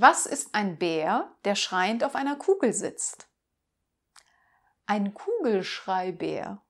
Was ist ein Bär, der schreiend auf einer Kugel sitzt? Ein Kugelschreibär.